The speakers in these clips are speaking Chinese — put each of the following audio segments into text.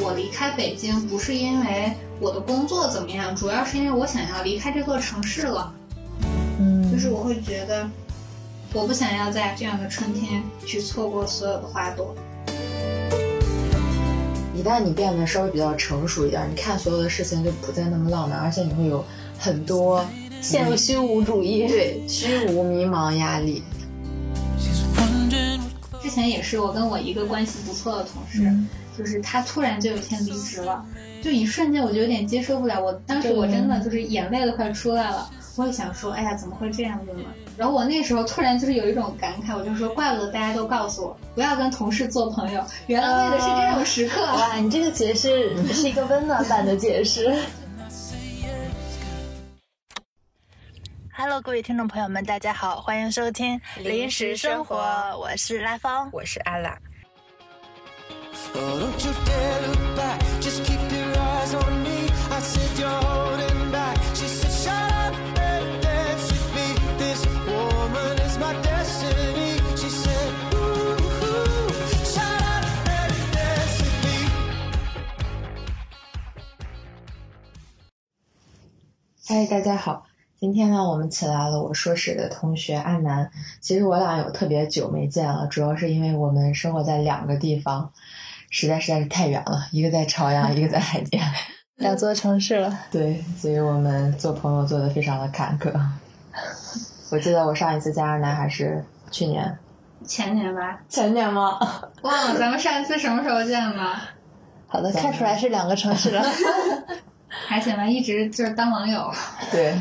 我离开北京不是因为我的工作怎么样，主要是因为我想要离开这座城市了。嗯，就是我会觉得，我不想要在这样的春天去错过所有的花朵。一旦你变得稍微比较成熟一点，你看所有的事情就不再那么浪漫，而且你会有很多陷入虚无主义。对虚无、迷茫、压力。之前也是我跟我一个关系不错的同事，就是他突然就有一天离职了，就一瞬间我就有点接受不了。我当时我真的就是眼泪都快出来了。我也想说，哎呀，怎么会这样子呢？然后我那时候突然就是有一种感慨，我就说，怪不得大家都告诉我不要跟同事做朋友，原来为的是这种时刻。哇，你这个解释是一个温暖版的解释。Hello，各位听众朋友们，大家好，欢迎收听《临时生活》，我是拉芳，我是阿拉。嗨，大家好，今天呢，我们请来了我硕士的同学安南。其实我俩有特别久没见了，主要是因为我们生活在两个地方。实在实在是太远了，一个在朝阳，一个在海淀。两座城市了，对，所以我们做朋友做的非常的坎坷。我记得我上一次见安南还是去年，前年吧，前年吗？忘了咱们上一次什么时候见的，好的，看出来是两个城市了。还行吧，一直就是当网友。对。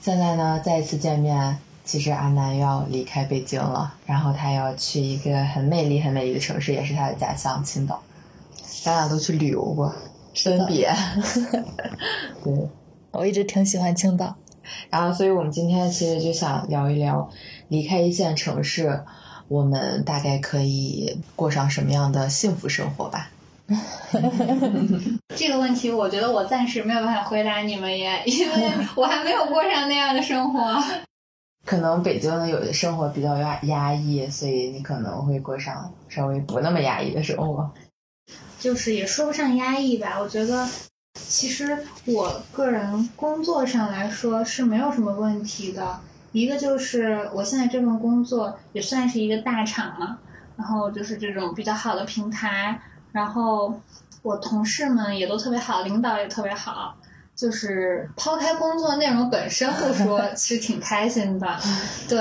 现在呢，再一次见面，其实阿南要离开北京了，然后他要去一个很美丽、很美丽的城市，也是他的家乡青岛。咱俩都去旅游过，分别。对。我一直挺喜欢青岛。然后，所以我们今天其实就想聊一聊，离开一线城市，我们大概可以过上什么样的幸福生活吧。这个问题，我觉得我暂时没有办法回答你们耶，因为我还没有过上那样的生活。可能北京的有的生活比较压压抑，所以你可能会过上稍微不那么压抑的生活。就是也说不上压抑吧，我觉得其实我个人工作上来说是没有什么问题的。一个就是我现在这份工作也算是一个大厂嘛，然后就是这种比较好的平台，然后我同事们也都特别好，领导也特别好。就是抛开工作内容本身不说，是挺开心的，对，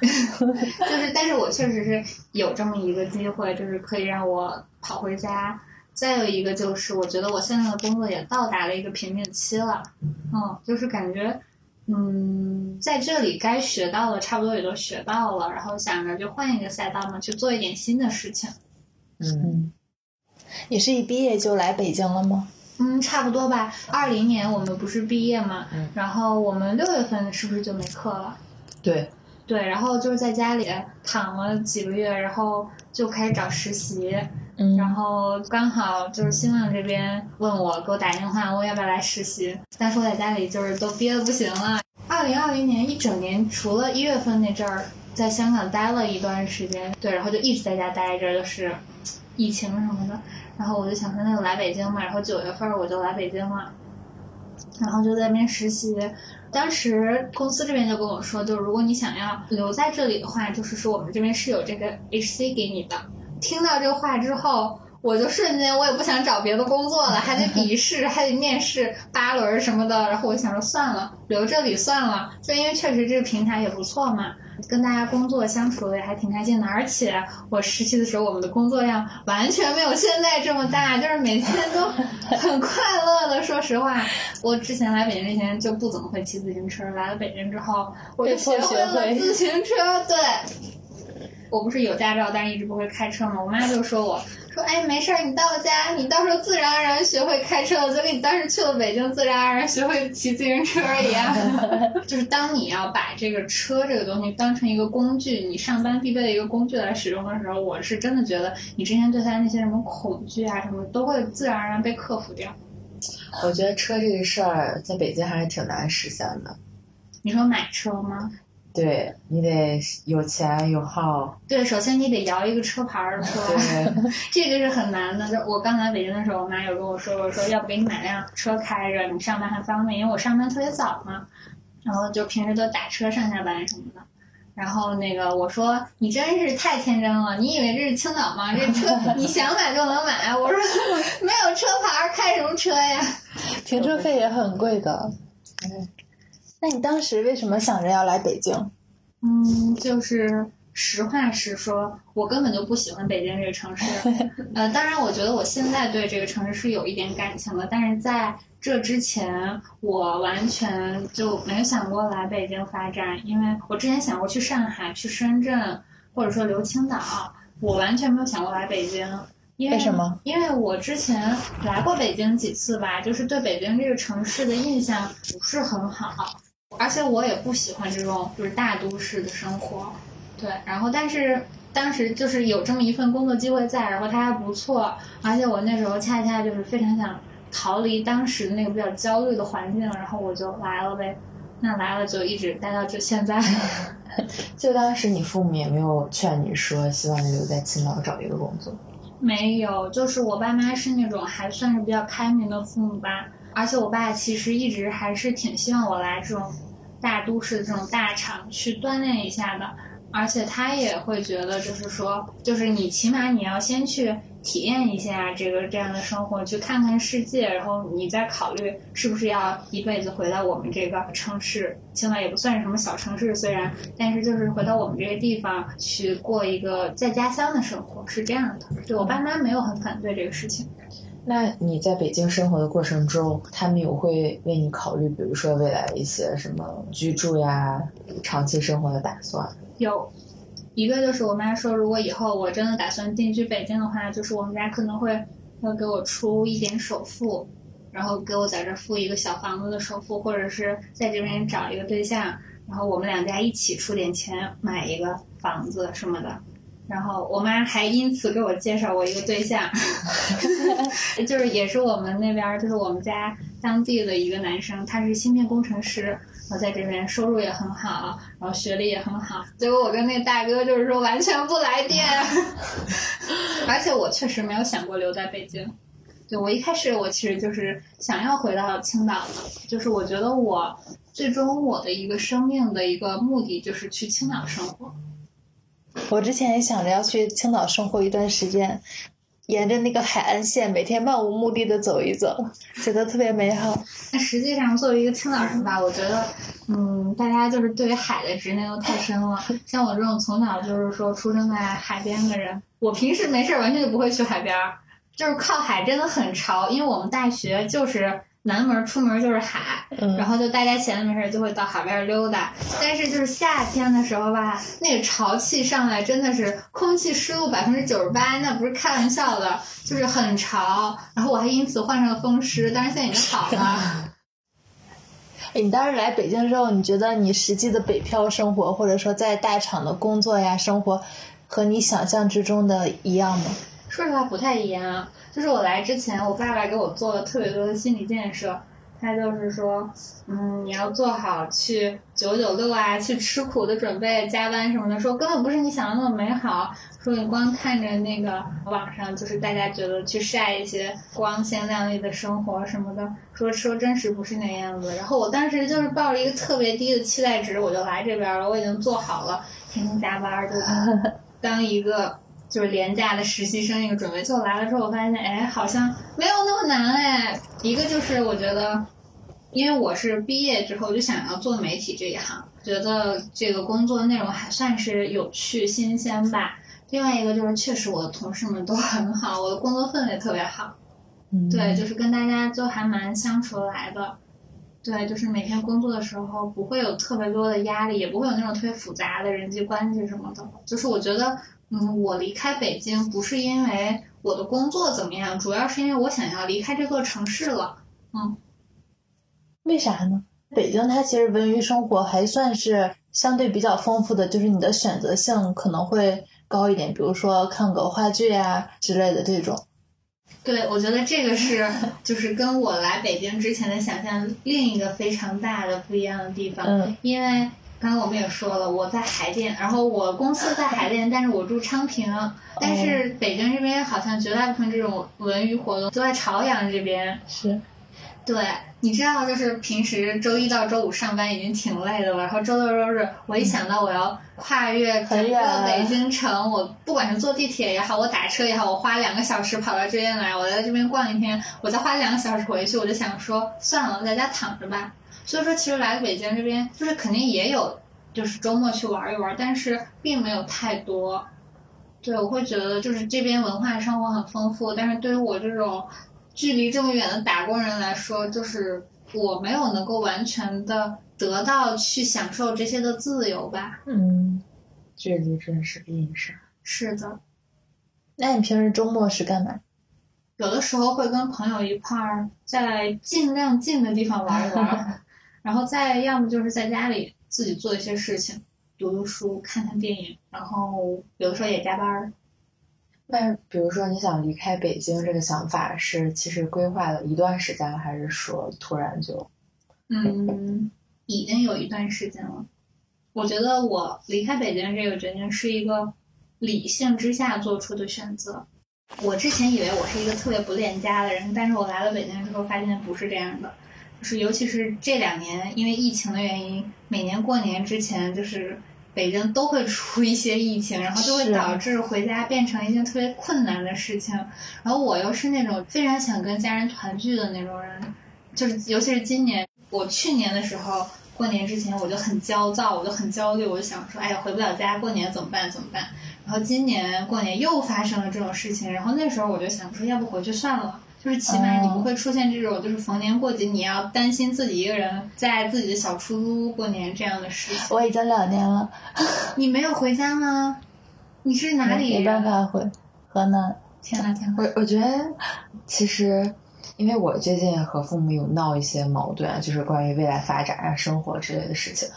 就是，但是我确实是有这么一个机会，就是可以让我跑回家。再有一个就是，我觉得我现在的工作也到达了一个瓶颈期了，嗯，就是感觉，嗯，在这里该学到的差不多也都学到了，然后想着就换一个赛道嘛，去做一点新的事情。嗯，你是一毕业就来北京了吗？嗯，差不多吧。二零年我们不是毕业嘛，嗯然后我们六月份是不是就没课了？对，对，然后就是在家里躺了几个月，然后就开始找实习，嗯然后刚好就是新浪这边问我，给我打电话问我要不要来实习，但是我在家里就是都憋得不行了。二零二零年一整年，除了一月份那阵儿在香港待了一段时间，对，然后就一直在家待着，就是疫情什么的。然后我就想说，那就来北京嘛。然后九月份我就来北京了，然后就在那边实习。当时公司这边就跟我说，就是如果你想要留在这里的话，就是说我们这边是有这个 HC 给你的。听到这话之后，我就瞬间我也不想找别的工作了，还得笔试，还得面试八轮什么的。然后我想说算了，留这里算了，就因为确实这个平台也不错嘛。跟大家工作相处的也还挺开心的，而且我实习的时候，我们的工作量完全没有现在这么大，就是每天都很快乐的。说实话，我之前来北京之前就不怎么会骑自行车，来了北京之后，我就学会了自行车。对，我不是有驾照，但是一直不会开车嘛。我妈就说我说，哎，没事儿，你到家，你到时候自然而然学会开车了，就跟你当时去了北京，自然而然学会骑自行车一样。就是当你要把这个车这个东西当成一个工具，你上班必备的一个工具来使用的时候，我是真的觉得你之前对它那些什么恐惧啊什么，都会自然而然被克服掉。我觉得车这个事儿在北京还是挺难实现的。你说买车吗？对你得有钱有号，对，首先你得摇一个车牌儿出来，这个是很难的。就我刚来北京的时候，我妈有跟我说过，说要不给你买辆车开着，你上班还方便，因为我上班特别早嘛，然后就平时都打车上下班什么的。然后那个我说你真是太天真了，你以为这是青岛吗？这车 你想买就能买？我说没有车牌儿开什么车呀？停车费也很贵的。那你当时为什么想着要来北京？嗯，就是实话实说，我根本就不喜欢北京这个城市。呃，当然，我觉得我现在对这个城市是有一点感情的，但是在这之前，我完全就没有想过来北京发展，因为我之前想过去上海、去深圳，或者说留青岛，我完全没有想过来北京。因为为什么？因为我之前来过北京几次吧，就是对北京这个城市的印象不是很好。而且我也不喜欢这种就是大都市的生活，对。然后，但是当时就是有这么一份工作机会在，然后它还不错，而且我那时候恰恰就是非常想逃离当时的那个比较焦虑的环境，然后我就来了呗。那来了就一直待到这现在。就当时你父母也没有劝你说希望你留在青岛找一个工作，没有，就是我爸妈是那种还算是比较开明的父母吧，而且我爸其实一直还是挺希望我来这种大都市这种大厂去锻炼一下的，而且他也会觉得就是说，就是你起码你要先去体验一下这个这样的生活，去看看世界，然后你再考虑是不是要一辈子回到我们这个城市。青岛也不算是什么小城市，虽然，但是就是回到我们这个地方去过一个在家乡的生活，是这样的。对我爸妈没有很反对这个事情。那你在北京生活的过程中，他们有会为你考虑，比如说未来一些什么居住呀、长期生活的打算？有一个就是我妈说，如果以后我真的打算定居北京的话，就是我们家可能会要给我出一点首付，然后给我在这付一个小房子的首付，或者是在这边找一个对象，然后我们两家一起出点钱买一个房子什么的。然后我妈还因此给我介绍过一个对象，就是也是我们那边儿，就是我们家当地的一个男生，他是芯片工程师，然后在这边收入也很好，然后学历也很好。结果我跟那大哥就是说完全不来电，而且我确实没有想过留在北京。对我一开始我其实就是想要回到青岛的，就是我觉得我最终我的一个生命的一个目的就是去青岛生活。我之前也想着要去青岛生活一段时间，沿着那个海岸线，每天漫无目的的走一走，觉得特别美好。那实际上，作为一个青岛人吧，我觉得，嗯，大家就是对于海的执念都太深了。像我这种从小就是说出生在海边的人，我平时没事儿完全就不会去海边儿，就是靠海真的很潮，因为我们大学就是南门出门就是海，嗯然后就大家闲着没事儿就会到海边儿溜达。但是就是夏天的时候吧，那个潮气上来真的是空气湿度百分之九十八，那不是开玩笑的，就是很潮。然后我还因此患上了风湿，但是现在已经好了。哎你当时来北京之后，你觉得你实际的北漂生活，或者说在大厂的工作呀、生活，和你想象之中的一样吗？说实话不太一样，就是我来之前，我爸爸给我做了特别多的心理建设。他就是说，嗯，你要做好去九九六啊，去吃苦的准备，加班什么的。说根本不是你想的那么美好。说你光看着那个网上，就是大家觉得去晒一些光鲜亮丽的生活什么的，说说真实不是那样子。然后我当时就是抱着一个特别低的期待值，我就来这边了。我已经做好了天天加班，就当一个就是廉价的实习生一个准备。结果来了之后，我发现，哎，好像没有那么难哎。一个就是我觉得，因为我是毕业之后就想要做媒体这一行，觉得这个工作内容还算是有趣新鲜吧。另外一个就是，确实我的同事们都很好，我的工作氛围特别好。嗯对，就是跟大家都还蛮相处得来的。对，就是每天工作的时候不会有特别多的压力，也不会有那种特别复杂的人际关系什么的。就是我觉得，嗯，我离开北京不是因为我的工作怎么样，主要是因为我想要离开这座城市了。嗯为啥呢？北京它其实文娱生活还算是相对比较丰富的，就是你的选择性可能会高一点，比如说看个话剧呀、之类的这种。对，我觉得这个是就是跟我来北京之前的想象另一个非常大的不一样的地方。嗯因为刚刚我们也说了，我在海淀，然后我公司在海淀，但是我住昌平，但是北京这边好像绝大部分这种文娱活动都在朝阳这边。是，对，你知道，就是平时周一到周五上班已经挺累的了，然后周六周日，我一想到我要跨越整个北京城，我不管是坐地铁也好，我打车也好，我花两个小时跑到这边来，我在这边逛一天，我再花两个小时回去，我就想说，算了，在家躺着吧。所以说，其实来北京这边，就是肯定也有，就是周末去玩一玩，但是并没有太多。对，我会觉得就是这边文化生活很丰富，但是对于我这种距离这么远的打工人来说，就是我没有能够完全的得到去享受这些的自由吧。嗯，距离真是个硬伤。是的，那你平时周末是干嘛？有的时候会跟朋友一块儿在尽量近的地方玩一玩，然后再要么就是在家里自己做一些事情，读读书、看看电影，然后有的时候也加班儿。那比如说你想离开北京这个想法是其实规划了一段时间了，还是说突然就？嗯，已经有一段时间了。我觉得我离开北京这个决定是一个理性之下做出的选择。我之前以为我是一个特别不恋家的人，但是我来了北京之后发现不是这样的。就是尤其是这两年，因为疫情的原因，每年过年之前就是北京都会出一些疫情，然后就会导致回家变成一件特别困难的事情。然后我又是那种非常想跟家人团聚的那种人，就是尤其是今年，我去年的时候过年之前我就很焦躁，我就很焦虑，我就想说，哎呀，回不了家，过年怎么办？怎么办？然后今年过年又发生了这种事情，然后那时候我就想说，要不回去算了。就是起码你不会出现这种，就是逢年过节你要担心自己一个人在自己的小出租屋过年这样的事情。我已经两年了，你没有回家吗？你是哪里没？办法回河南。天呐天呐！我我觉得其实，因为我最近和父母有闹一些矛盾，就是关于未来发展啊、生活之类的事情。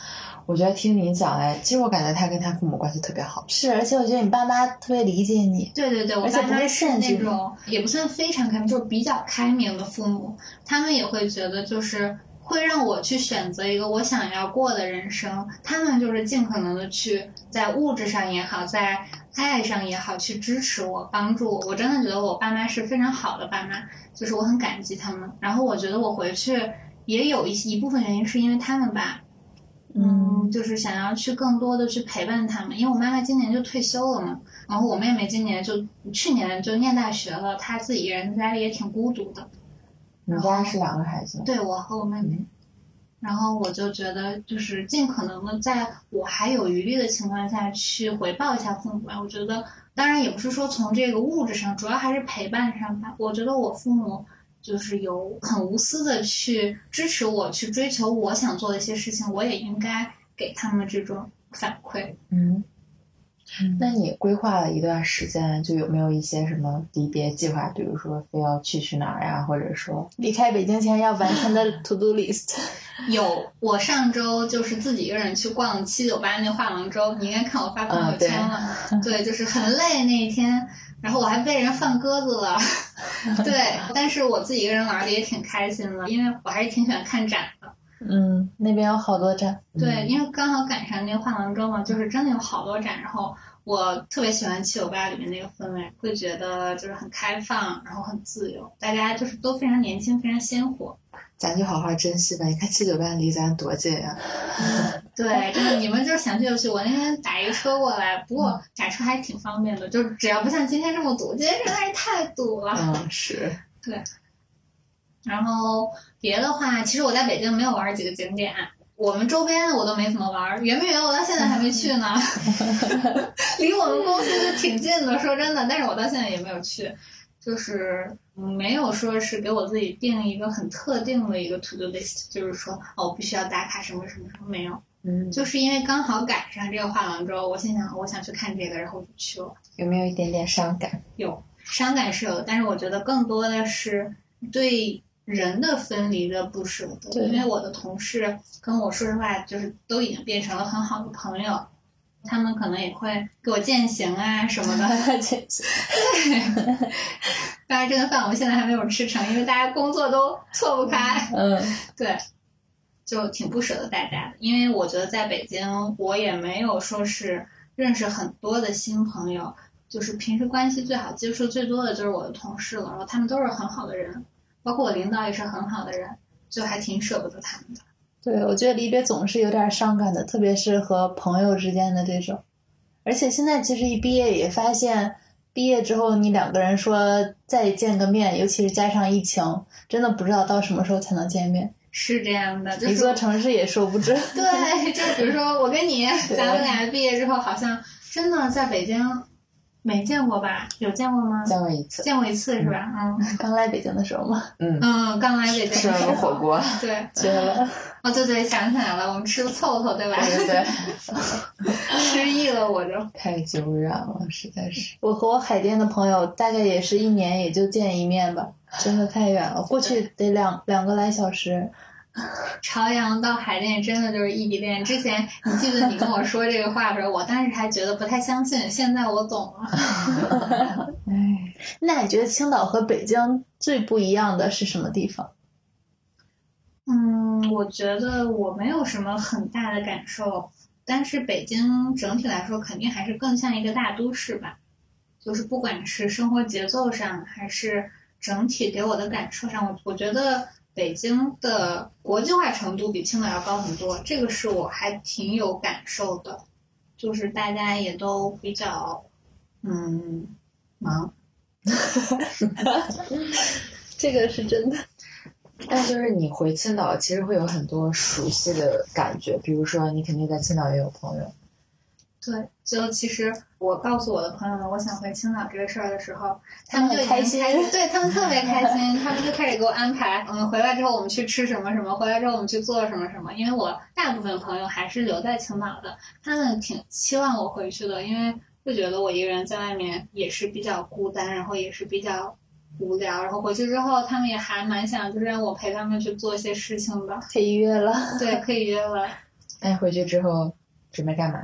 我觉得听你讲来，其实我感觉他跟他父母关系特别好。是，而且我觉得你爸妈特别理解你。对对对，我爸妈是那种也不算非常开明，就是比较开明的父母，他们也会觉得就是会让我去选择一个我想要过的人生，他们就是尽可能的去在物质上也好，在爱上也好，去支持我、帮助我。我真的觉得我爸妈是非常好的爸妈，就是我很感激他们。然后我觉得我回去也有一一部分原因是因为他们吧，嗯，就是想要去更多的去陪伴他们，因为我妈妈今年就退休了嘛，然后我妹妹今年就去年就念大学了，她自己一个人在家里也挺孤独的。你家是两个孩子？对我和我妹妹，然后我就觉得就是尽可能的在我还有余力的情况下去回报一下父母吧。我觉得当然也不是说从这个物质上，主要还是陪伴上吧。我觉得我父母就是有很无私的去支持我去追求我想做的一些事情，我也应该给他们这种反馈。嗯。那你规划了一段时间，就有没有一些什么离别计划？比如说非要去去哪儿呀，或者说离开北京前要完成的 to do list。有，我上周就是自己一个人去逛七九八那画廊周，你应该看我发朋友圈了。对，就是很累那一天，然后我还被人放鸽子了。对，但是我自己一个人玩的也挺开心的，因为我还是挺喜欢看展的。嗯，那边有好多展。对，因为刚好赶上那个画廊周嘛，就是真的有好多展，然后我特别喜欢七九八里面那个氛围，会觉得就是很开放，然后很自由，大家就是都非常年轻，非常鲜活。咱就好好珍惜吧。你看七九八离咱多近呀、对，真的，你们就是想去就去。我那天打一个车过来，不过打车还挺方便的，就是只要不像今天这么堵，今天实在是太堵了。嗯，是。对然后别的话，其实我在北京没有玩几个景点，我们周边的我都没怎么玩。圆明园我到现在还没去呢 离我们公司就挺近的，说真的，但是我到现在也没有去，就是没有说是给我自己定一个很特定的一个 to do list，就是说哦，我必须要打卡什么什么什么，没有，嗯，就是因为刚好赶上这个画廊周，我心想我想去看这个，然后我就去了。有没有一点点伤感？有伤感是有的，但是我觉得更多的是对人的分离的不舍得，对因为我的同事跟我说实话，就是都已经变成了很好的朋友，他们可能也会给我践行啊什么的。当然，这顿饭我们现在还没有吃成，因为大家工作都错不开。嗯，对，就挺不舍得大家的，因为我觉得在北京，我也没有说是认识很多的新朋友，就是平时关系最好、接触最多的就是我的同事了，然后他们都是很好的人，包括我领导也是很好的人，就还挺舍不得他们的。对，我觉得离别总是有点伤感的，特别是和朋友之间的这种。而且现在其实一毕业也发现，毕业之后你两个人说再见个面，尤其是加上疫情，真的不知道到什么时候才能见面。是这样的，就是一座城市也说不准。对，就比如说我跟你，咱们俩毕业之后，好像真的在北京没见过吧？有见过吗？见过一次，见过一次是吧？嗯 刚来北京的时候嘛，嗯，嗯，刚来北京吃了个火锅，对，绝了。哦对对，想起来了，我们吃的凑凑对吧？对对对，失忆了我就。太久远了，实在是。我和我海淀的朋友大概也是一年也就见一面吧，真的太远了，过去得两两个来小时。朝阳到海淀真的就是异地恋。之前你记得你跟我说这个话的时候，我当时还觉得不太相信，现在我懂了。哎，那你觉得青岛和北京最不一样的是什么地方？嗯，我觉得我没有什么很大的感受，但是北京整体来说肯定还是更像一个大都市吧，就是不管是生活节奏上，还是整体给我的感受上，我我觉得北京的国际化程度比青岛要高很多，这个是我还挺有感受的，就是大家也都比较嗯忙，这个是真的。但就是你回青岛，其实会有很多熟悉的感觉，比如说你肯定在青岛也有朋友，对，就其实我告诉我的朋友们，我想回青岛这个事儿的时候，他们就已经开心对他们特别开心，他们就开始给我安排，嗯，回来之后我们去吃什么什么，回来之后我们去做什么什么。因为我大部分朋友还是留在青岛的，他们挺期望我回去的，因为会觉得我一个人在外面也是比较孤单，然后也是比较无聊，然后回去之后他们也还蛮想就是让我陪他们去做一些事情的，可以约了。对，可以约了。那你回去之后准备干嘛？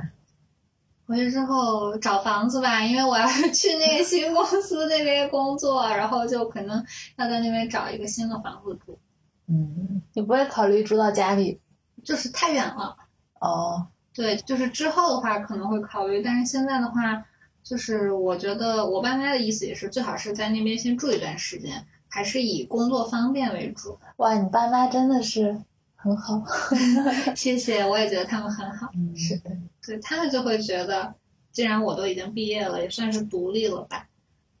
回去之后找房子吧，因为我要 去那个新公司那边工作，然后就可能要在那边找一个新的房子住，嗯，你不会考虑住到家里？就是太远了。哦，对，就是之后的话可能会考虑，但是现在的话，就是我觉得我爸妈的意思也是，最好是在那边先住一段时间，还是以工作方便为主。哇，你爸妈真的是很好。谢谢，我也觉得他们很好。嗯是的，对他们就会觉得，既然我都已经毕业了，也算是独立了吧，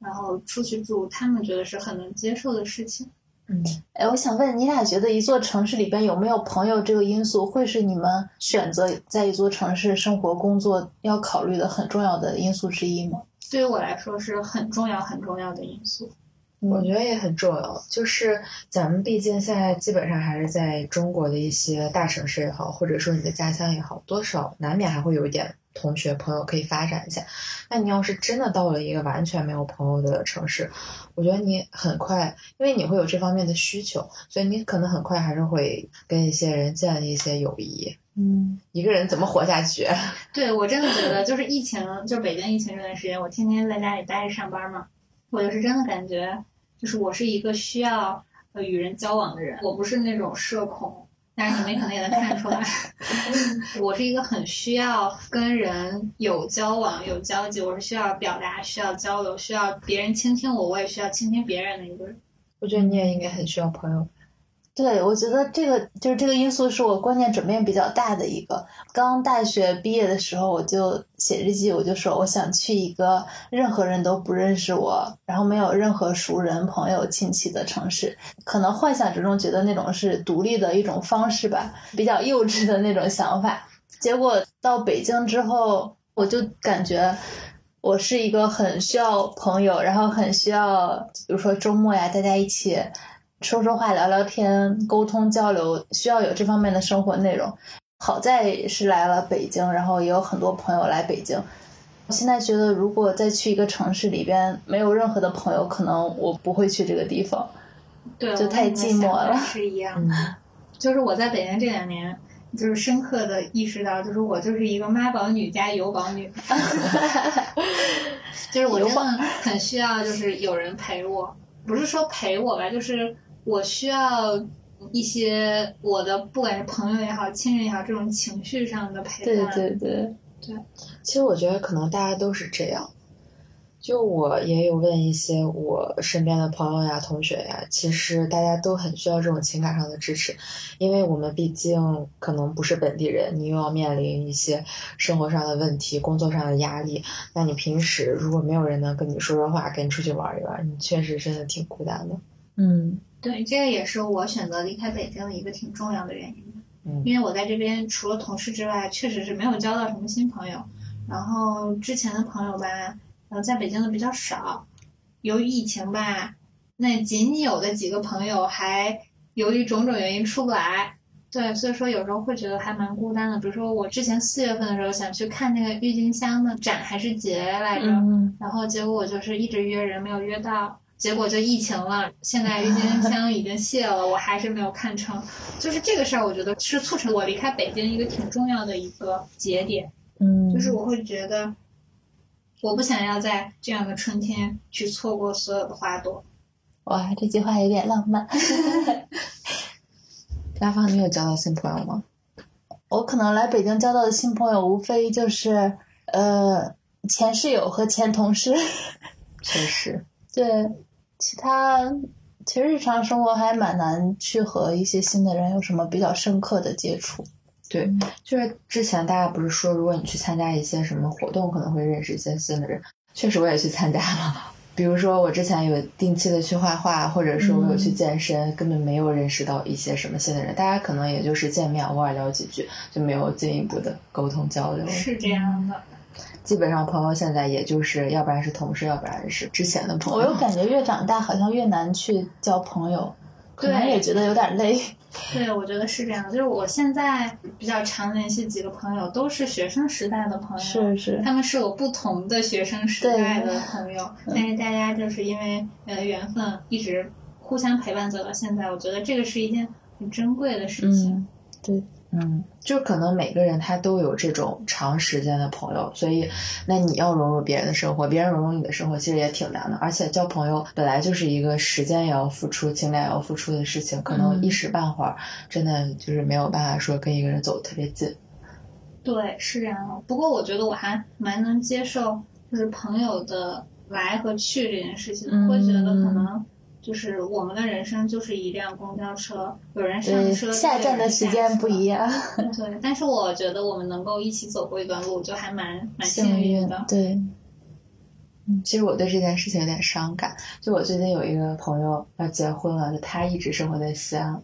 然后出去住，他们觉得是很能接受的事情。嗯，哎，我想问你俩，觉得一座城市里边有没有朋友这个因素，会是你们选择在一座城市生活工作要考虑的很重要的因素之一吗？对于我来说是很重要很重要的因素。我觉得也很重要，就是咱们毕竟现在基本上还是在中国的一些大城市也好，或者说你的家乡也好，多少难免还会有一点同学朋友可以发展一下。那你要是真的到了一个完全没有朋友的城市，我觉得你很快，因为你会有这方面的需求，所以你可能很快还是会跟一些人建立一些友谊。嗯，一个人怎么活下去？对我真的觉得，就是疫情，就是北京疫情这段时间，我天天在家里待着上班嘛，我就是真的感觉，就是我是一个需要呃与人交往的人，我不是那种社恐。但是你们可能也能看出来，我是一个很需要跟人有交往、有交集，我是需要表达、需要交流、需要别人倾听我，我也需要倾听别人的一个人。我觉得你也应该很需要朋友。对，我觉得这个就是这个因素是我观念转变比较大的一个。刚大学毕业的时候，我就写日记，我就说我想去一个任何人都不认识我，然后没有任何熟人、朋友、亲戚的城市。可能幻想之中觉得那种是独立的一种方式吧，比较幼稚的那种想法。结果到北京之后，我就感觉。我是一个很需要朋友，然后很需要，比如说周末呀，大家一起说说话、聊聊天、沟通交流，需要有这方面的生活内容。好在是来了北京，然后也有很多朋友来北京。我现在觉得，如果再去一个城市里边没有任何的朋友，可能我不会去这个地方。对，就太寂寞了是一样的。就是我在北京这两年，就是深刻的意识到，就是我就是一个妈宝女加油宝女，就是我真的很需要，就是有人陪我，不是说陪我吧，就是我需要一些我的不管是朋友也好、亲人也好，这种情绪上的陪伴对对。对对，其实我觉得可能大家都是这样。就我也有问一些我身边的朋友呀、同学呀，其实大家都很需要这种情感上的支持，因为我们毕竟可能不是本地人，你又要面临一些生活上的问题、工作上的压力。那你平时如果没有人能跟你说说话，跟你出去玩一玩，你确实真的挺孤单的。嗯对，这个也是我选择离开北京的一个挺重要的原因。嗯因为我在这边除了同事之外，确实是没有交到什么新朋友。然后之前的朋友吧，呃，在北京的比较少。由于疫情吧，那仅有的几个朋友还由于种种原因出不来。对，所以说有时候会觉得还蛮孤单的。比如说我之前四月份的时候想去看那个郁金香的展还是节来着，嗯，然后结果我就是一直约人没有约到，结果就疫情了。现在郁金香已经谢了，我还是没有看成。就是这个事儿，我觉得是促成我离开北京一个挺重要的一个节点。嗯，就是我会觉得，我不想要在这样的春天去错过所有的花朵。哇，这句话有点浪漫。拉芳，你有交到新朋友吗？我可能来北京交到的新朋友，无非就是呃前室友和前同事。确实，对，其他其实日常生活还蛮难去和一些新的人有什么比较深刻的接触。对，就是之前大家不是说，如果你去参加一些什么活动，可能会认识一些新的人。确实，我也去参加了。比如说，我之前有定期的去画画，或者说我有去健身，根本没有认识到一些什么新的人。大家可能也就是见面偶尔聊几句，就没有进一步的沟通交流。是这样的，基本上朋友现在也就是要不然是同事，要不然是之前的朋友。我又感觉越长大好像越难去交朋友，可能也觉得有点累。对，我觉得是这样的。就是我现在比较常联系几个朋友，都是学生时代的朋友。是是，他们是我不同的学生时代的朋友，但是大家就是因为呃缘分，一直互相陪伴走到现在。我觉得这个是一件很珍贵的事情。嗯，对，嗯，就可能每个人他都有这种长时间的朋友，所以那你要融入别人的生活，别人融入你的生活，其实也挺难的。而且交朋友本来就是一个时间也要付出、情感也要付出的事情，可能嗯一时半会儿真的就是没有办法说跟一个人走得特别近。对，是这样的。不过我觉得我还蛮能接受，就是朋友的来和去这件事情。嗯会觉得可能就是我们的人生就是一辆公交车，有人上对，车，下站的时间不一样。对，但是我觉得我们能够一起走过一段路，就还蛮蛮幸运的。对，其实我对这件事情有点伤感。就我最近有一个朋友要结婚了，就他一直生活在西安，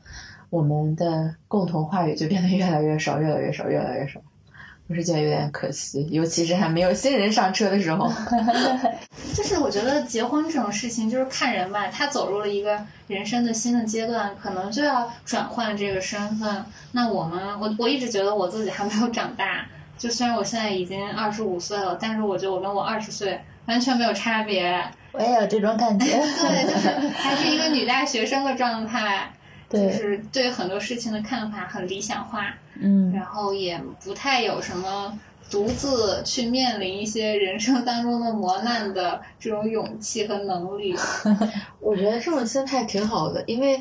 我们的共同话语就变得越来越少，越来越少，越来越少。我是觉得有点可惜，尤其是还没有新人上车的时候。就是我觉得结婚这种事情，就是看人吧，他走入了一个人生的新的阶段，可能就要转换这个身份。那我们，我我一直觉得我自己还没有长大，就虽然我现在已经二十五岁了，但是我觉得我跟我二十岁完全没有差别。我也有这种感觉。对，就是还是一个女大学生的状态，就，是对很多事情的看法很理想化，嗯，然后也不太有什么独自去面临一些人生当中的磨难的这种勇气和能力。我觉得这种心态挺好的，因为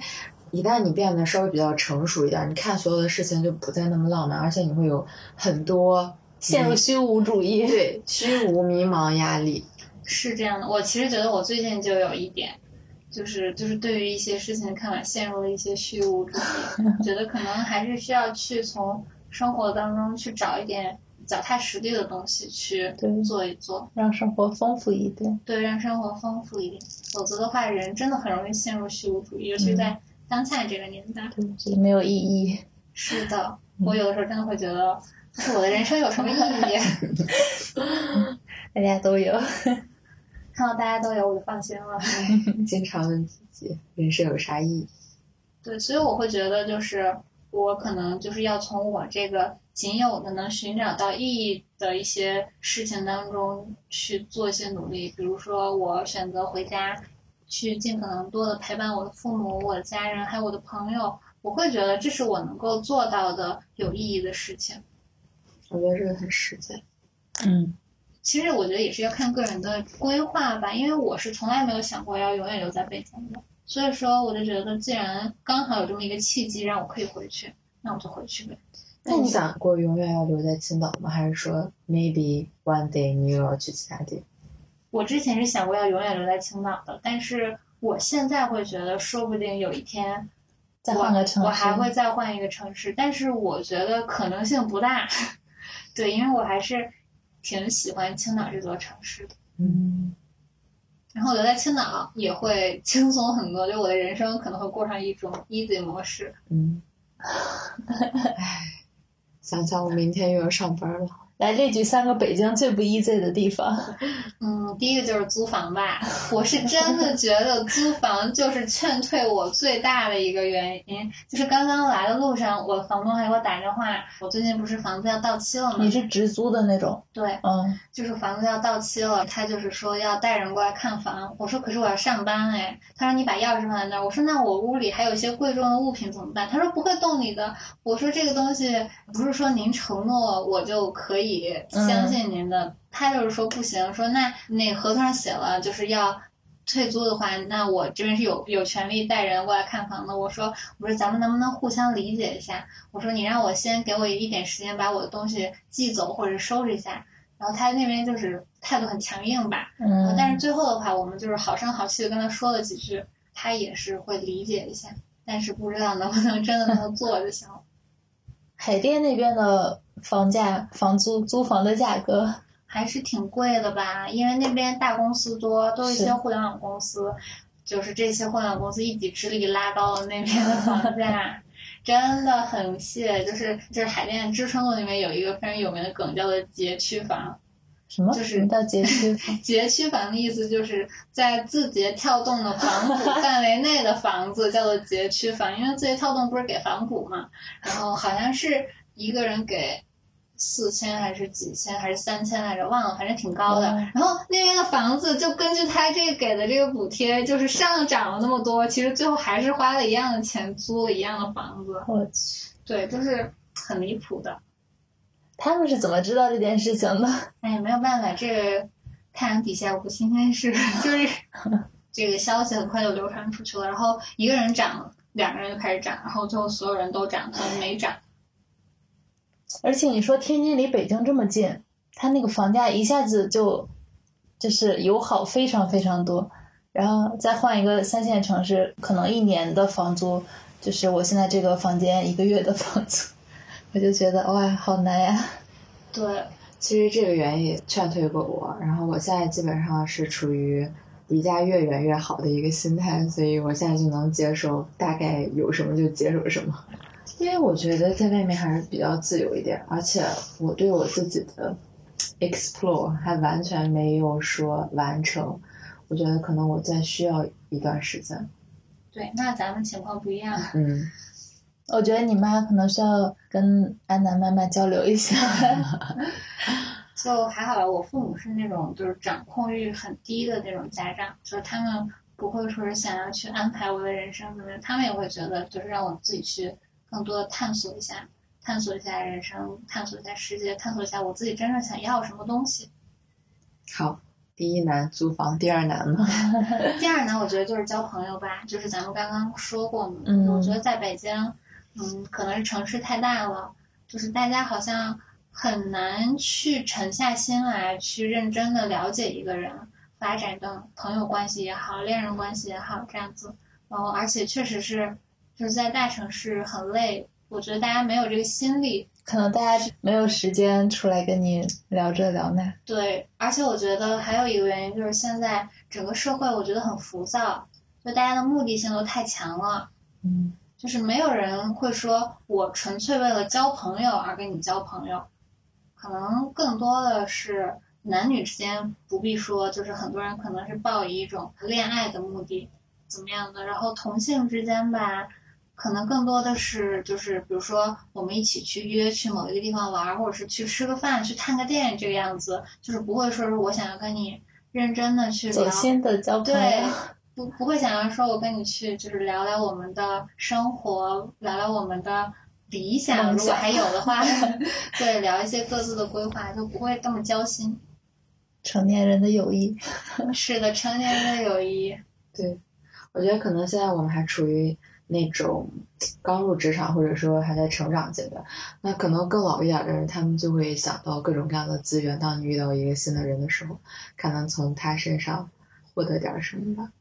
一旦你变得稍微比较成熟一点，你看所有的事情就不再那么浪漫，而且你会有很多陷入虚无主义。对虚无、迷茫、压力。是这样的，我其实觉得我最近就有一点，就是就是对于一些事情的看法陷入了一些虚无主义，觉得可能还是需要去从生活当中去找一点脚踏实地的东西去对做一做，让生活丰富一点。对，让生活丰富一点。否则的话，人真的很容易陷入虚无主义，尤其在当下这个年代。对，觉得没有意义。是的，我有的时候真的会觉得，就是我的人生有什么意义？大家都有。看到大家都有，我就放心了。经常问自己，人生有啥意义？对，所以我会觉得，就是我可能就是要从我这个仅有的能寻找到意义的一些事情当中去做一些努力。比如说，我选择回家，去尽可能多的陪伴我的父母、我的家人，还有我的朋友。我会觉得这是我能够做到的有意义的事情。我觉得这个很实在。嗯，其实我觉得也是要看个人的规划吧，因为我是从来没有想过要永远留在北京的，所以说我就觉得既然刚好有这么一个契机让我可以回去，那我就回去呗。那你想过永远要留在青岛吗？还是说 maybe one day 你又要去其他地方？我之前是想过要永远留在青岛的，但是我现在会觉得，说不定有一天再换个城市，我还会再换一个城市，但是我觉得可能性不大。对，因为我还是挺喜欢青岛这座城市的。嗯，然后留在青岛也会 轻松很多，就我的人生可能会过上一种 easy 模式。嗯，唉，想想我明天又要上班了。来列举三个北京最不 easy 的地方。嗯，第一个就是租房吧，我是真的觉得租房就是劝退我最大的一个原因。就是刚刚来的路上，我房东还给我打电话，我最近不是房子要到期了吗？你是直租的那种？对，嗯，就是房子要到期了，他就是说要带人过来看房。我说可是我要上班哎。他说你把钥匙放在那儿。我说那我屋里还有一些贵重的物品怎么办？他说不会动你的。我说这个东西不是说您承诺我就可以相信您的。他就是说不行，说那那合同上写了就是要。退租的话，那我这边是有有权利带人过来看房的。我说，我说咱们能不能互相理解一下？我说你让我先给我一点时间把我的东西寄走或者收拾一下。然后他那边就是态度很强硬吧，嗯，但是最后的话，我们就是好声好气的跟他说了几句，他也是会理解一下，但是不知道能不能真的那么做就行了。海淀那边的房价、房租、租房的价格还是挺贵的吧，因为那边大公司多，都是一些互联网公司，就是这些互联网公司一己之力拉高了那边的房价，真的很谢。就是就是海淀知春路那边有一个非常有名的梗，叫做街区房。什么？就是什么叫街区房？节区房的意思就是在字节跳动的房补 范围内的房子叫做节区房，因为字节跳动不是给房补嘛，然后好像是一个人给四千还是几千还是三千来着，忘了，反正挺高的。哦然后那边的房子就根据他这个给的这个补贴，就是上涨了那么多，其实最后还是花了一样的钱租了一样的房子，我去，对，就是很离谱的。他们是怎么知道这件事情的？哎，没有办法，这个太阳底下无新鲜事，就是这个消息很快就流传出去了。然后一个人涨，两个人就开始涨，然后最后所有人都涨，他们没涨。而且你说天津离北京这么近，它那个房价一下子就就是友好非常非常多，然后再换一个三线城市，可能一年的房租就是我现在这个房间一个月的房租，我就觉得哇，好难呀。对，其实这个原因也劝退过我，然后我现在基本上是处于离家越远越好的一个心态，所以我现在就能接受大概有什么就接受什么。因为我觉得在外面还是比较自由一点，而且我对我自己的 explore 还完全没有说完成，我觉得可能我再需要一段时间。对，那咱们情况不一样。嗯，我觉得你妈可能需要跟安南妈妈交流一下。就还好吧，我父母是那种就是掌控欲很低的那种家长，就是他们不会说是想要去安排我的人生怎么样，他们也会觉得就是让我自己去更多的探索一下，探索一下人生，探索一下世界，探索一下我自己真正想要什么东西。好，第一难租房，第二难呢？第二难，我觉得就是交朋友吧，就是咱们刚刚说过嘛，嗯我觉得在北京，嗯，可能是城市太大了，就是大家好像很难去沉下心来去认真的了解一个人，发展的朋友关系也好，恋人关系也好，这样子。然后，而且确实是就是在大城市很累，我觉得大家没有这个心力可能大家没有时间出来跟你聊这聊那。对，而且我觉得还有一个原因就是现在整个社会我觉得很浮躁，就大家的目的性都太强了，嗯，就是没有人会说我纯粹为了交朋友而跟你交朋友，可能更多的是男女之间不必说，就是很多人可能是抱以一种恋爱的目的怎么样的，然后同性之间吧。可能更多的是，就是比如说，我们一起去约去某一个地方玩儿，或者是去吃个饭、去探个店这个样子，就是不会说是我想要跟你认真的去聊，走心的交朋对友。，不不会想要说我跟你去就是聊聊我们的生活，聊聊我们的理想，如果还有的话，对，聊一些各自的规划，就不会这么交心。成年人的友谊。是的，成年人的友谊。对，我觉得可能现在我们还处于那种刚入职场或者说还在成长阶段，那可能更老一点的人，他们就会想到各种各样的资源。当你遇到一个新的人的时候，看能从他身上获得点什么吧。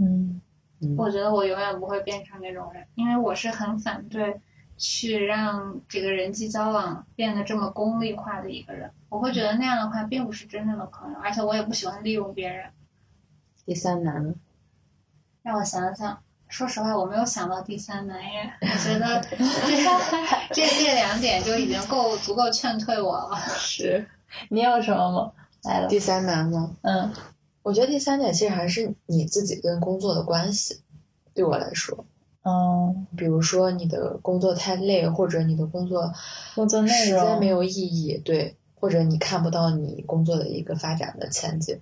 嗯，嗯，我觉得我永远不会变成那种人，因为我是很反对去让这个人际交往变得这么功利化的一个人。我会觉得那样的话并不是真正的朋友，而且我也不喜欢利用别人。第三难呢？让我想想，说实话，我没有想到第三难耶。我觉得这这这两点就已经够足够劝退我了。是。你有什么吗？来了。第三难吗？嗯我觉得第三点其实还是你自己跟工作的关系。对我来说，嗯，比如说你的工作太累，或者你的工作工作内时间容没有意义，对，或者你看不到你工作的一个发展的前景。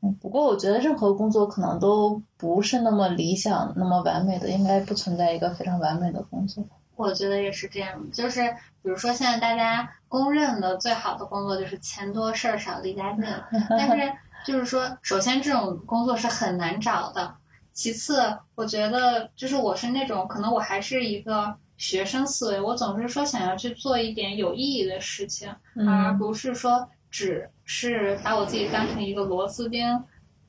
嗯不过我觉得任何工作可能都不是那么理想、那么完美的，应该不存在一个非常完美的工作。我觉得也是这样，就是比如说现在大家公认的最好的工作就是钱多事儿少离家近，但是就是说，首先这种工作是很难找的，其次我觉得就是我是那种可能我还是一个学生思维，我总是说想要去做一点有意义的事情，而嗯不是说只是把我自己当成一个螺丝钉。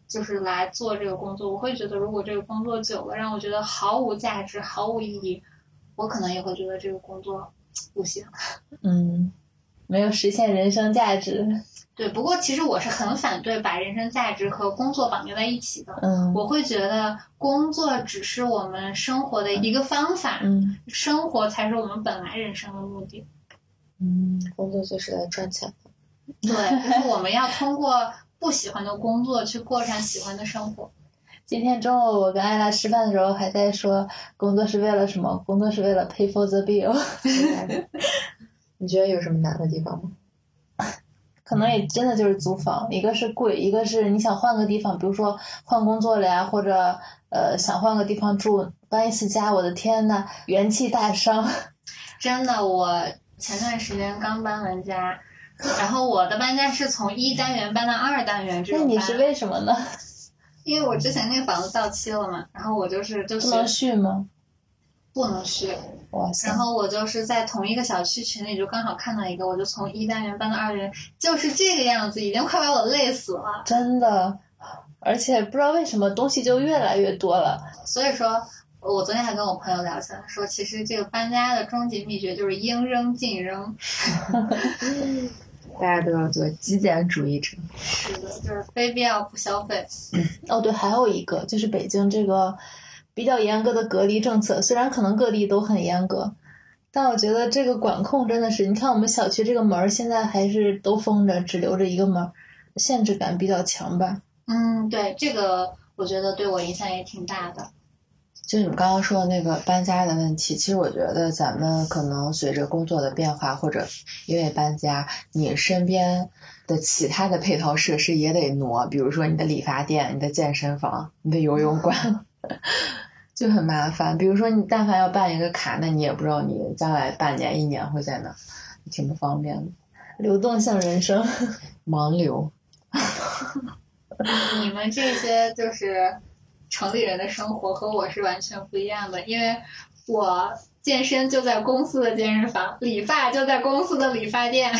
就是来做这个工作，我会觉得，如果这个工作久了，让我觉得毫无价值、毫无意义，我可能也会觉得这个工作不行。嗯，没有实现人生价值。对，不过其实我是很反对把人生价值和工作绑定在一起的。嗯我会觉得工作只是我们生活的一个方法，嗯生活才是我们本来人生的目的。嗯工作就是来赚钱的。对，就是我们要通过不喜欢的工作去过上喜欢的生活。今天中午我跟艾拉吃饭的时候还在说，工作是为了什么？工作是为了 pay for the bill。你觉得有什么难的地方吗？可能也真的就是租房，一个是贵，一个是你想换个地方，比如说换工作了呀，或者呃想换个地方住，搬一次家，我的天呐，元气大伤。真的，我前段时间刚搬完家，然后我的搬家是从一单元搬到二单元这种。那你是为什么呢？因为我之前那个房子到期了嘛，然后我就是就是不能续吗？不能去，哇塞然！后我就是在同一个小区群里就刚好看到一个，我就从一单元搬到二单元，就是这个样子，已经快把我累死了。真的，而且不知道为什么东西就越来越多了。所以说，我昨天还跟我朋友聊起来，说其实这个搬家的终极秘诀就是应扔尽扔。大家都要做极简主义者。是的，就是非必要不消费。哦，对，还有一个就是北京这个比较严格的隔离政策，虽然可能各地都很严格，但我觉得这个管控真的是，你看我们小区这个门儿现在还是都封着，只留着一个门儿，限制感比较强吧。嗯，对，这个我觉得对我影响也挺大的。就你们刚刚说的那个搬家的问题，其实我觉得咱们可能随着工作的变化，或者因为搬家，你身边的其他的配套设施也得挪，比如说你的理发店、你的健身房、你的游泳馆，就很麻烦。比如说你但凡要办一个卡，那你也不知道你将来半年、一年会在哪，挺不方便的。流动性人生，盲流，你们这些就是城里人的生活和我是完全不一样的，因为我健身就在公司的健身房，理发就在公司的理发店，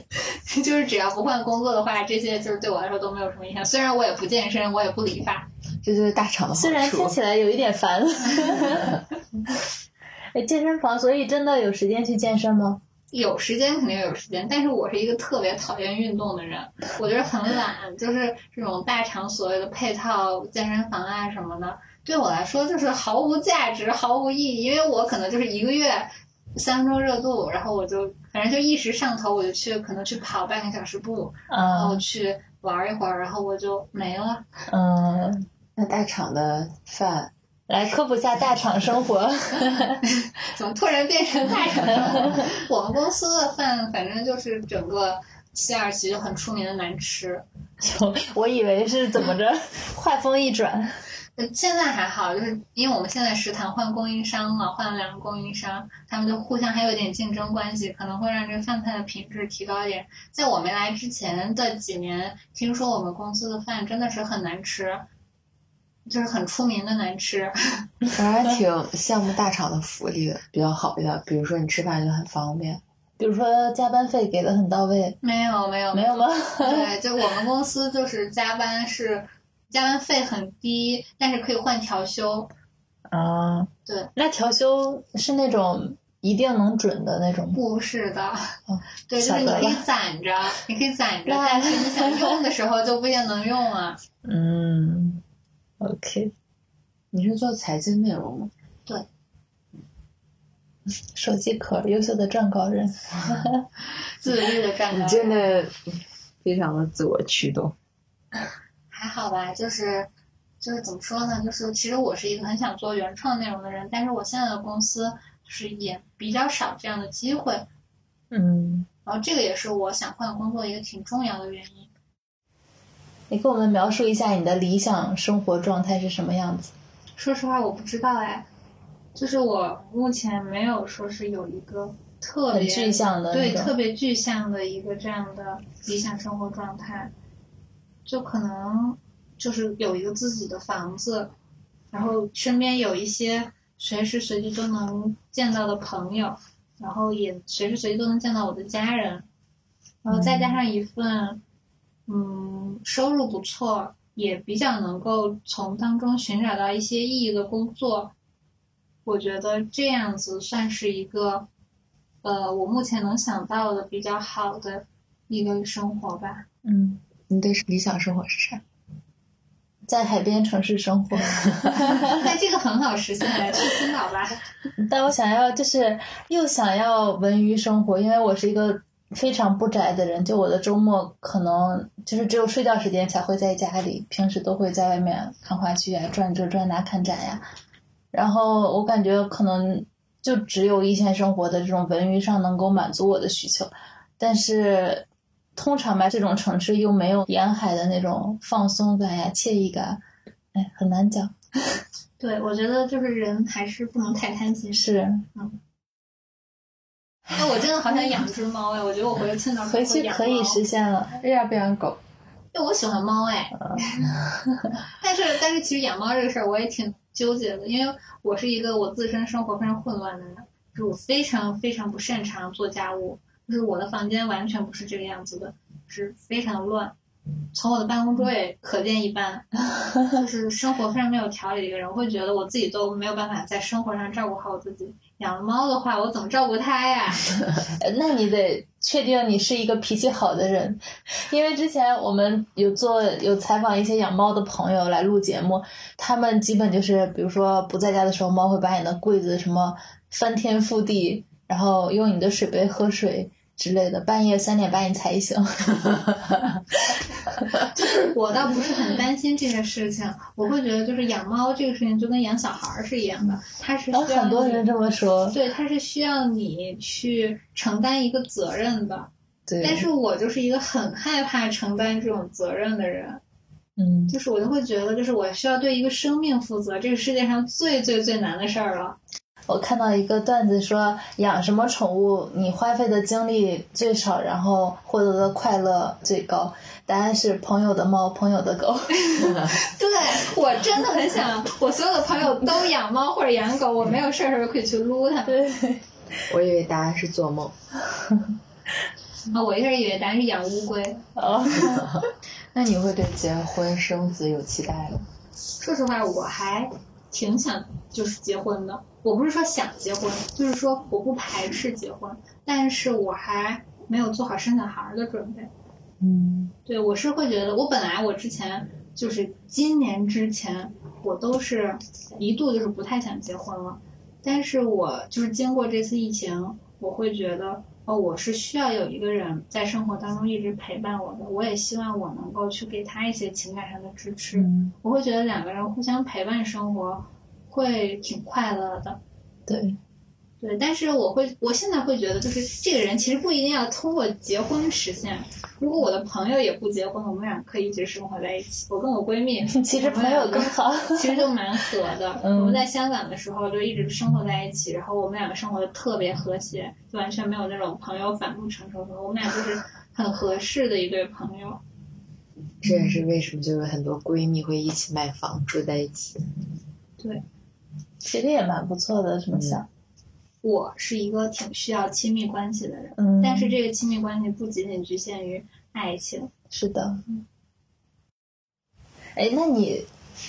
就是只要不换工作的话，这些就是对我来说都没有什么影响。虽然我也不健身，我也不理发，这就是大厂的好虽然听。起来有一点烦。哎，健身房，所以真的有时间去健身吗？有时间肯定有时间，但是我是一个特别讨厌运动的人，我觉得很懒，就是这种大厂所谓的配套健身房啊什么的，对我来说就是毫无价值、毫无意义，因为我可能就是一个月三分钟热度，然后我就反正就一时上头，我就去可能去跑半个小时步，然后啊，去玩一会儿，然后我就没了。嗯，那大厂的饭，来科普下大厂生活。怎么突然变成大厂了？我们公司的饭反正就是整个西二旗就很出名的难吃。我以为是怎么着，话锋一转，呃现在还好，就是因为我们现在食堂换供应商了，换了两个供应商，他们就互相还有点竞争关系，可能会让这个饭菜的品质提高一点。在我没来之前的几年，听说我们公司的饭真的是很难吃，就是很出名的难吃。我还挺羡慕大厂的福利的，比较好一点。比如说你吃饭就很方便。比如说加班费给的很到位，没有没有没有吗？对，就我们公司就是加班是加班费很低，但是可以换调休。啊，对，那调休是那种一定能准的那种吗？不是的，哦对，就是你可以攒着，你可以攒着，但是你想用的时候就不一定能用啊。嗯，OK，你是做财经内容吗？对手机壳，优秀的撰稿人。自律的站你岗真的非常的自我驱动。还好吧，就是就是怎么说呢？就是其实我是一个很想做原创内容的人，但是我现在的公司就是也比较少这样的机会，嗯，然后这个也是我想换工作一个挺重要的原因。你给我们描述一下你的理想生活状态是什么样子？说实话，我不知道哎，就是我目前没有说是有一个特别很具象的对特别具象的一个这样的理想生活状态，就可能就是有一个自己的房子，然后身边有一些随时随地都能见到的朋友，然后也随时随地都能见到我的家人，然后再加上一份嗯收入不错，也比较能够从当中寻找到一些意义的工作，我觉得这样子算是一个，呃，我目前能想到的比较好的一个生活吧。嗯，你的理想生活是啥？在海边城市生活。那这个很好实现的，去青岛吧。但我想要就是又想要文娱生活，因为我是一个非常不宅的人，就我的周末可能就是只有睡觉时间才会在家里，平时都会在外面看话剧啊、转这转那、看展呀。然后我感觉可能就只有一线生活的这种文娱上能够满足我的需求，但是通常吧，这种城市又没有沿海的那种放松感呀、惬意感，哎，很难讲。对，我觉得就是人还是不能太贪心。是，哎，我真的好想养只猫哎！我觉得我回去青岛回去可以实现了。为啥不养狗？因为我喜欢猫哎，但是但是其实养猫这个事儿我也挺纠结的，因为我是一个我自身生活非常混乱的人，就是我非常非常不擅长做家务，就是我的房间完全不是这个样子的，是非常乱。从我的办公桌也可见一斑，就是生活非常没有条理的一个人。我会觉得我自己都没有办法在生活上照顾好我自己。养猫的话，我怎么照顾它呀？那你得确定你是一个脾气好的人，因为之前我们有做有采访一些养猫的朋友来录节目，他们基本就是比如说不在家的时候，猫会把你的柜子什么翻天覆地，然后用你的水杯喝水之类的，半夜三点半你才醒。就是我倒不是很担心这个事情，我会觉得就是养猫这个事情就跟养小孩儿是一样的，它是需要你很多人这么说，对，它是需要你去承担一个责任的。对，但是我就是一个很害怕承担这种责任的人，嗯，就是我就会觉得，就是我需要对一个生命负责，这个世界上最最最难的事儿了。我看到一个段子说，养什么宠物你花费的精力最少，然后获得的快乐最高。答案是朋友的猫，朋友的狗。对我真的很想，我所有的朋友都养猫或者养狗，我没有事儿的时候可以去撸它们。对，我以为答案是做梦。啊，我一开始以为答案是养乌龟。哦，那你会对结婚生子有期待吗？说实话，我还挺想就是结婚的。我不是说想结婚，就是说我不排斥结婚，但是我还没有做好生小孩儿的准备。嗯对，我是会觉得，我本来我之前就是今年之前，我都是一度就是不太想结婚了，但是我就是经过这次疫情，我会觉得哦，我是需要有一个人在生活当中一直陪伴我的，我也希望我能够去给他一些情感上的支持，嗯，我会觉得两个人互相陪伴生活会挺快乐的。对，对，但是我会，我现在会觉得，就是这个人其实不一定要通过结婚实现。如果我的朋友也不结婚，我们俩可以一直生活在一起。我跟我闺蜜，其实朋友更好。其实就蛮合的。嗯我们在香港的时候就一直生活在一起，然后我们两个生活的特别和谐，就完全没有那种朋友反目成仇什么。我们俩就是很合适的一对朋友。这也是为什么就有很多闺蜜会一起买房住在一起。其实也蛮不错的，这么想。我是一个挺需要亲密关系的人，嗯，但是这个亲密关系不仅仅局限于爱情。是的。哎，那你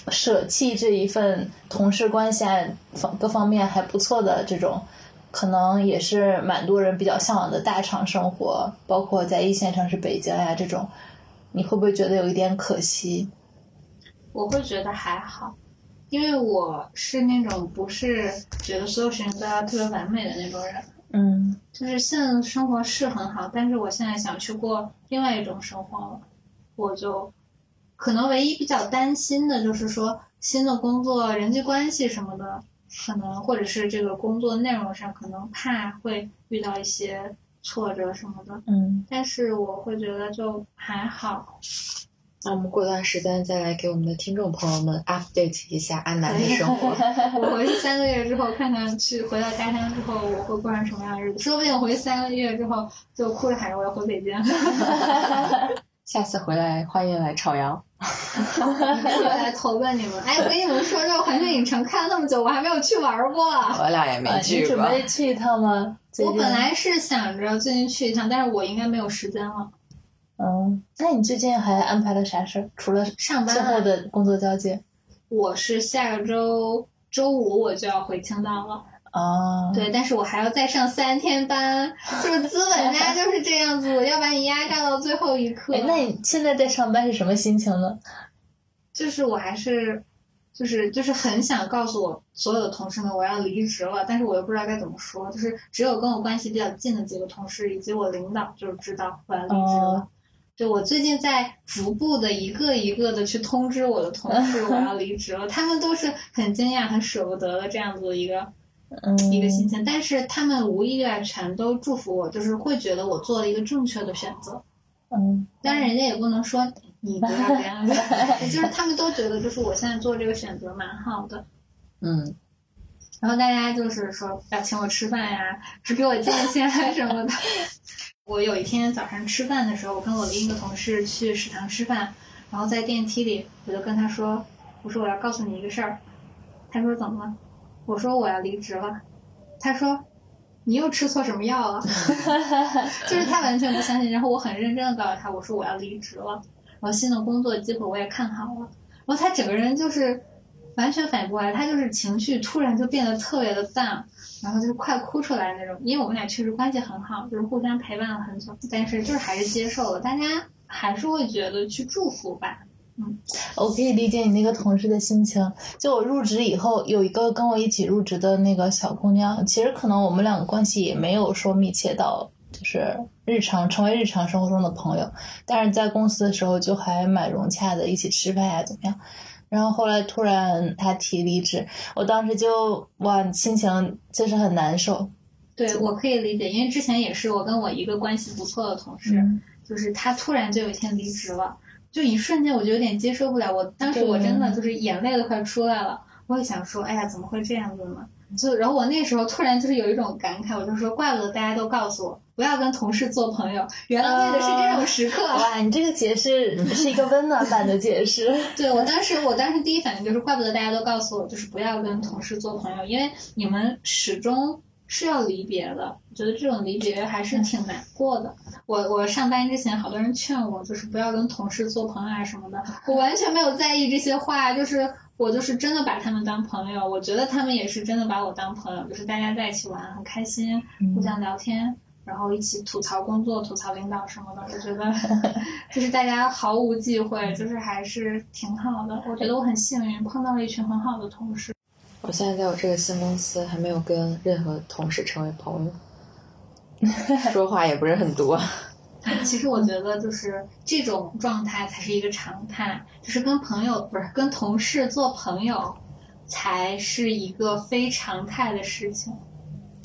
舍弃这一份同事关系啊，方各方面还不错的这种，可能也是蛮多人比较向往的大厂生活，包括在一线城市北京呀、这种，你会不会觉得有一点可惜？我会觉得还好，因为我是那种不是觉得所有事情都要特别完美的那种人。嗯就是现在的生活是很好，但是我现在想去过另外一种生活了，我就可能唯一比较担心的就是说新的工作、人际关系什么的，可能或者是这个工作内容上，可能怕会遇到一些挫折什么的。嗯，但是我会觉得就还好，那我们过段时间再来给我们的听众朋友们 update 一下安南的生活。我回去三个月之后，看看去回到家乡之后，我会过上什么样的日子。说不定我回去三个月之后，就哭着喊着我要回北京。下次回来欢迎来朝阳。我来投奔你们。哎，我跟你们说，这个环球影城看了那么久，我还没有去玩过。我俩也没啊，你去过。准备去一趟吗？我本来是想着最近去一趟，但是我应该没有时间了。嗯，那你最近还安排了啥事儿？除了上班啊最后的工作交接我是下个周周五我就要回青岛了，啊？对，但是我还要再上三天班，就是资本家 就是这样子，要把你压榨到最后一刻。哎，那你现在在上班是什么心情呢？就是我还是，就是就是很想告诉我所有的同事们我要离职了，但是我又不知道该怎么说。就是只有跟我关系比较近的几个同事以及我领导就是知道我要离职了。哦就我最近在逐步的一个一个的去通知我的同事我要离职了，他们都是很惊讶、很舍不得的这样子的一个嗯，一个心情，但是他们无意外全都祝福我，就是会觉得我做了一个正确的选择。嗯当然，人家也不能说你不要这样子，就是他们都觉得就是我现在做这个选择蛮好的。嗯，然后大家就是说要请我吃饭呀，只给我建线啊什么的。我有一天早上吃饭的时候，我跟我另一个同事去食堂吃饭，然后在电梯里，我就跟他说：“我说我要告诉你一个事儿。”他说：“怎么了？”我说：“我要离职了。”他说：“你又吃错什么药了？” 就是他完全不相信。然后我很认真的告诉他：“我说我要离职了，然后新的工作机会我也看好了。”然后他整个人就是完全反过来，他就是情绪突然就变得特别的淡然后就快哭出来那种。因为我们俩确实关系很好，就是互相陪伴了很久，但是就是还是接受了，大家还是会觉得去祝福吧。嗯我可以理解你那个同事的心情。就我入职以后，有一个跟我一起入职的那个小姑娘，其实可能我们两个关系也没有说密切到，就是日常成为日常生活中的朋友，但是在公司的时候就还蛮融洽的，一起吃饭呀怎么样。然后后来突然他提离职，我当时就哇，心情就是很难受。对我可以理解，因为之前也是我跟我一个关系不错的同事，嗯就是他突然就有一天离职了，就一瞬间我就有点接受不了。我当时我真的就是眼泪都快出来了，我也想说，哎呀，怎么会这样子呢？就然后我那时候突然就是有一种感慨，我就说，怪不得大家都告诉我不要跟同事做朋友，原来为的是这种时刻。哇，你这个解释 是一个温暖版的解释。对我当时，我当时第一反应就是，怪不得大家都告诉我，就是不要跟同事做朋友，因为你们始终是要离别的。我觉得这种离别还是挺难过的。我我上班之前，好多人劝我，就是不要跟同事做朋友啊什么的，我完全没有在意这些话，就是我就是真的把他们当朋友，我觉得他们也是真的把我当朋友，就是大家在一起玩很开心，互相聊天。然后一起吐槽工作、吐槽领导什么的，我觉得就是大家毫无忌讳，就是还是挺好的。我觉得我很幸运碰到了一群很好的同事。我现在在我这个新公司还没有跟任何同事成为朋友，说话也不是很多。其实我觉得就是这种状态才是一个常态，就是跟朋友不是跟同事做朋友，才是一个非常态的事情。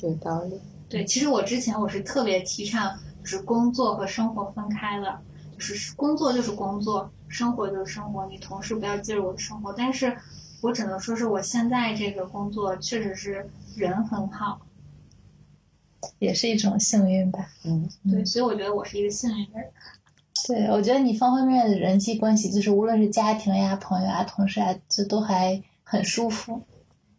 有道理。对，其实我之前我是特别提倡，就是工作和生活分开的，就是工作就是工作，生活就是生活，你同事不要介入我的生活。但是我只能说是我现在这个工作确实是人很好，也是一种幸运吧。嗯，对，所以我觉得我是一个幸运的人。对，我觉得你方方面面的人际关系，就是无论是家庭呀、朋友啊、同事啊，就都还很舒服。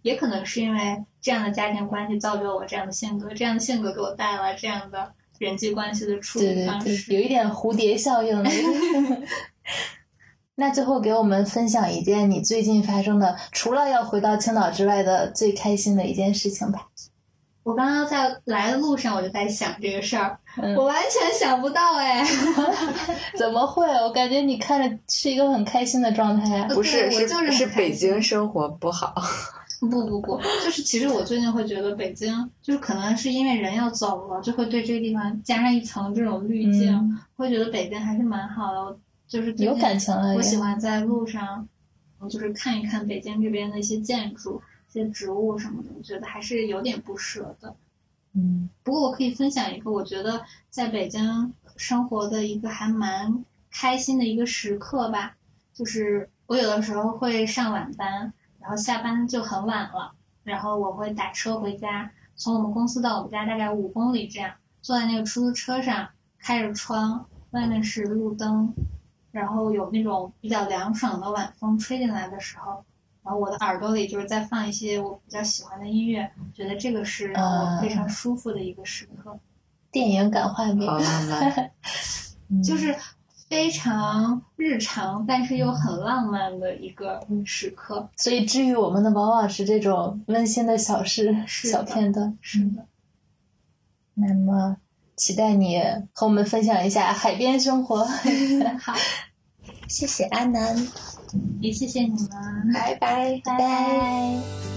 也可能是因为这样的家庭关系造就了我这样的性格，这样的性格给我带来这样的人际关系的处对对对，理方式。有一点蝴蝶效应的。那最后给我们分享一件你最近发生的，除了要回到青岛之外的最开心的一件事情吧。我刚刚在来的路上我就在想这个事儿，嗯我完全想不到哎。怎么会？我感觉你看着是一个很开心的状态啊。不是，对我就是是北京生活不好。不不不，就是其实我最近会觉得北京，就是可能是因为人要走了，就会对这个地方加上一层这种滤镜，嗯会觉得北京还是蛮好的。就是有感情了我喜欢在路上，嗯就是看一看北京这边的一些建筑、一些植物什么的，我觉得还是有点不舍的。嗯不过我可以分享一个我觉得在北京生活的一个还蛮开心的一个时刻吧，就是我有的时候会上晚班，然后下班就很晚了，然后我会打车回家，从我们公司到我们家大概五公里这样，坐在那个出租车上，开着窗，外面是路灯，然后有那种比较凉爽的晚风吹进来的时候，然后我的耳朵里就是在放一些我比较喜欢的音乐，觉得这个是让我非常舒服的一个时刻，电影感画面好，浪漫。嗯就是非常日常，但是又很浪漫的一个时刻。所以治愈我们的往往是这种温馨的小事、是小片段。是的，那么，期待你和我们分享一下海边生活。好，谢谢阿南，也谢谢你们，拜拜。拜拜。